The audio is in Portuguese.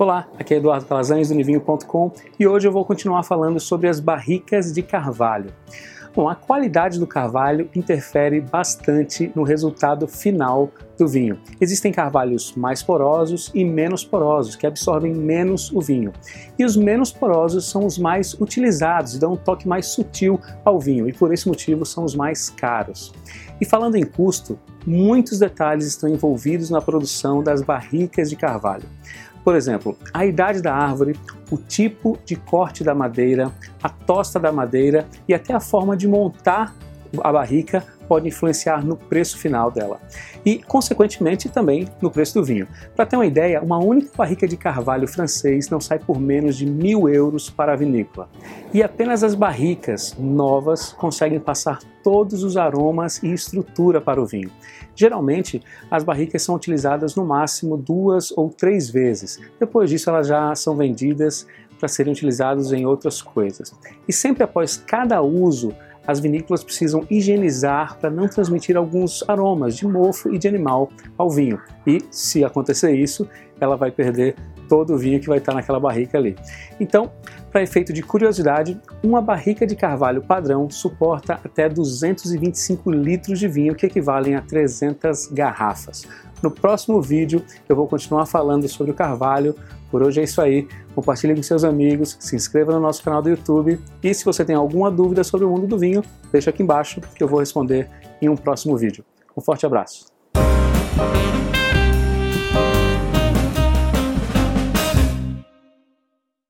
Olá, aqui é Eduardo Calazans do Nivinho.com e hoje eu vou continuar falando sobre as barricas de carvalho. Bom, a qualidade do carvalho interfere bastante no resultado final do vinho. Existem carvalhos mais porosos e menos porosos, que absorvem menos o vinho. E os menos porosos são os mais utilizados, dão um toque mais sutil ao vinho e por esse motivo são os mais caros. E falando em custo, muitos detalhes estão envolvidos na produção das barricas de carvalho. Por exemplo, a idade da árvore, o tipo de corte da madeira, a tosta da madeira e até a forma de montar a barrica pode influenciar no preço final dela e, consequentemente, também no preço do vinho. Para ter uma ideia, uma única barrica de carvalho francês não sai por menos de mil euros para a vinícola. E apenas as barricas novas conseguem passar todos os aromas e estrutura para o vinho. Geralmente, as barricas são utilizadas no máximo duas ou três vezes. Depois disso, elas já são vendidas para serem utilizadas em outras coisas. E sempre após cada uso, as vinícolas precisam higienizar para não transmitir alguns aromas de mofo e de animal ao vinho. E se acontecer isso, ela vai perder todo o vinho que vai estar naquela barrica ali. Então, para efeito de curiosidade, uma barrica de carvalho padrão suporta até 225 litros de vinho, que equivalem a 300 garrafas. No próximo vídeo eu vou continuar falando sobre o carvalho. Por hoje é isso aí. Compartilhe com seus amigos, se inscreva no nosso canal do YouTube e se você tem alguma dúvida sobre o mundo do vinho, deixa aqui embaixo que eu vou responder em um próximo vídeo. Um forte abraço.